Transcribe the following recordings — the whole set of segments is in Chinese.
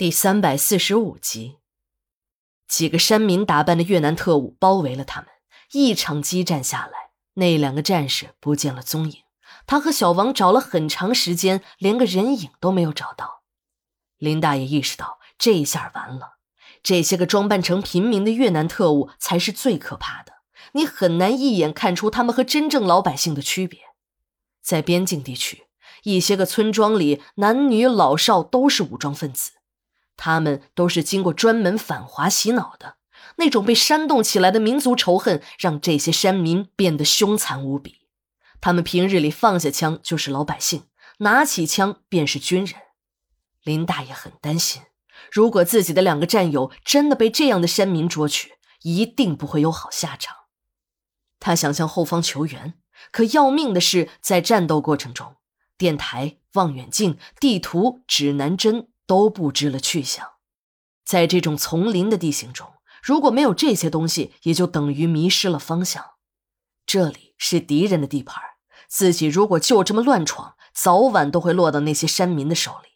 第三百四十五集，几个山民打扮的越南特务包围了他们。一场激战下来，那两个战士不见了踪影。他和小王找了很长时间，连个人影都没有找到。林大爷意识到，这一下完了。这些个装扮成平民的越南特务才是最可怕的，你很难一眼看出他们和真正老百姓的区别。在边境地区，一些个村庄里，男女老少都是武装分子。他们都是经过专门反华洗脑的，那种被煽动起来的民族仇恨，让这些山民变得凶残无比。他们平日里放下枪就是老百姓，拿起枪便是军人。林大爷很担心，如果自己的两个战友真的被这样的山民捉去，一定不会有好下场。他想向后方求援，可要命的是，在战斗过程中，电台、望远镜、地图、指南针。都不知了去向，在这种丛林的地形中，如果没有这些东西，也就等于迷失了方向。这里是敌人的地盘，自己如果就这么乱闯，早晚都会落到那些山民的手里。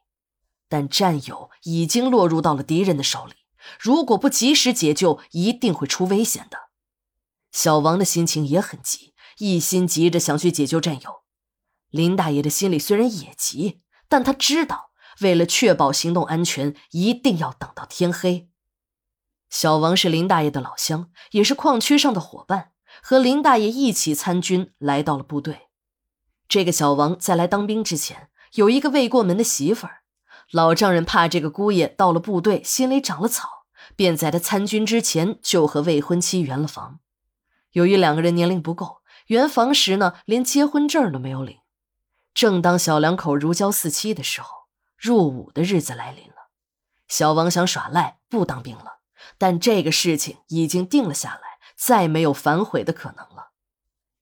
但战友已经落入到了敌人的手里，如果不及时解救，一定会出危险的。小王的心情也很急，一心急着想去解救战友。林大爷的心里虽然也急，但他知道。为了确保行动安全，一定要等到天黑。小王是林大爷的老乡，也是矿区上的伙伴，和林大爷一起参军来到了部队。这个小王在来当兵之前，有一个未过门的媳妇儿。老丈人怕这个姑爷到了部队心里长了草，便在他参军之前就和未婚妻圆了房。由于两个人年龄不够，圆房时呢，连结婚证都没有领。正当小两口如胶似漆的时候，入伍的日子来临了，小王想耍赖不当兵了，但这个事情已经定了下来，再没有反悔的可能了。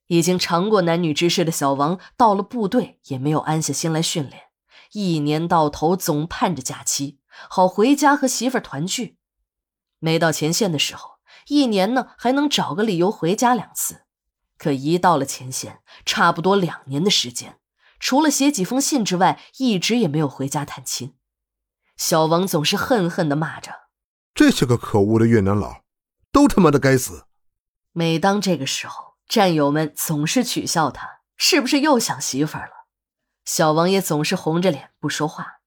已经尝过男女之事的小王到了部队也没有安下心来训练，一年到头总盼着假期，好回家和媳妇团聚。没到前线的时候，一年呢还能找个理由回家两次，可一到了前线，差不多两年的时间。除了写几封信之外，一直也没有回家探亲。小王总是恨恨的骂着：“这些个可恶的越南佬，都他妈的该死！”每当这个时候，战友们总是取笑他：“是不是又想媳妇儿了？”小王也总是红着脸不说话。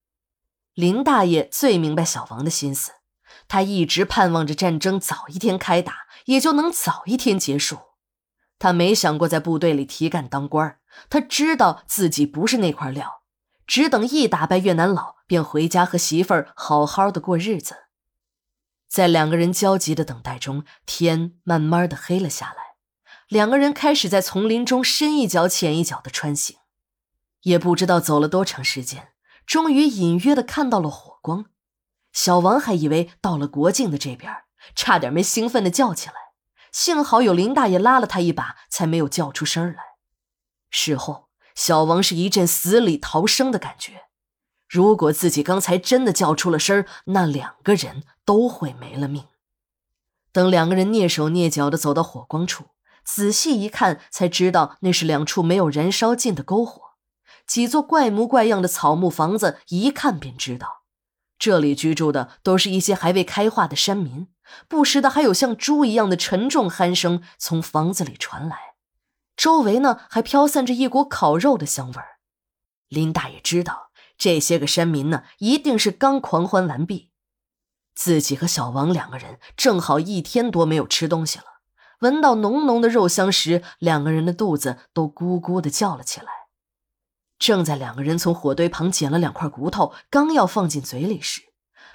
林大爷最明白小王的心思，他一直盼望着战争早一天开打，也就能早一天结束。他没想过在部队里提干当官他知道自己不是那块料，只等一打败越南佬，便回家和媳妇儿好好的过日子。在两个人焦急的等待中，天慢慢的黑了下来。两个人开始在丛林中深一脚浅一脚的穿行，也不知道走了多长时间，终于隐约的看到了火光。小王还以为到了国境的这边，差点没兴奋的叫起来。幸好有林大爷拉了他一把，才没有叫出声来。事后，小王是一阵死里逃生的感觉。如果自己刚才真的叫出了声那两个人都会没了命。等两个人蹑手蹑脚地走到火光处，仔细一看，才知道那是两处没有燃烧尽的篝火，几座怪模怪样的草木房子，一看便知道，这里居住的都是一些还未开化的山民。不时的还有像猪一样的沉重鼾声从房子里传来，周围呢还飘散着一股烤肉的香味儿。林大爷知道这些个山民呢一定是刚狂欢完毕，自己和小王两个人正好一天多没有吃东西了，闻到浓浓的肉香时，两个人的肚子都咕咕的叫了起来。正在两个人从火堆旁捡了两块骨头，刚要放进嘴里时，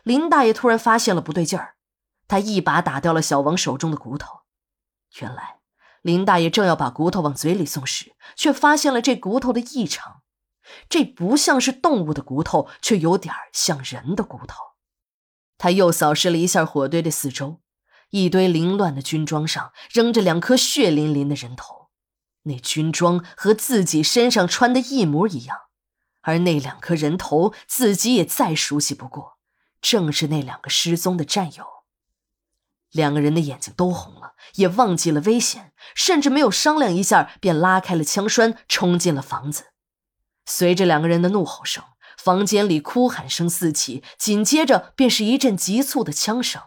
林大爷突然发现了不对劲儿。他一把打掉了小王手中的骨头。原来，林大爷正要把骨头往嘴里送时，却发现了这骨头的异常。这不像是动物的骨头，却有点像人的骨头。他又扫视了一下火堆的四周，一堆凌乱的军装上扔着两颗血淋淋的人头，那军装和自己身上穿的一模一样。而那两颗人头，自己也再熟悉不过，正是那两个失踪的战友。两个人的眼睛都红了，也忘记了危险，甚至没有商量一下，便拉开了枪栓，冲进了房子。随着两个人的怒吼声，房间里哭喊声四起，紧接着便是一阵急促的枪声。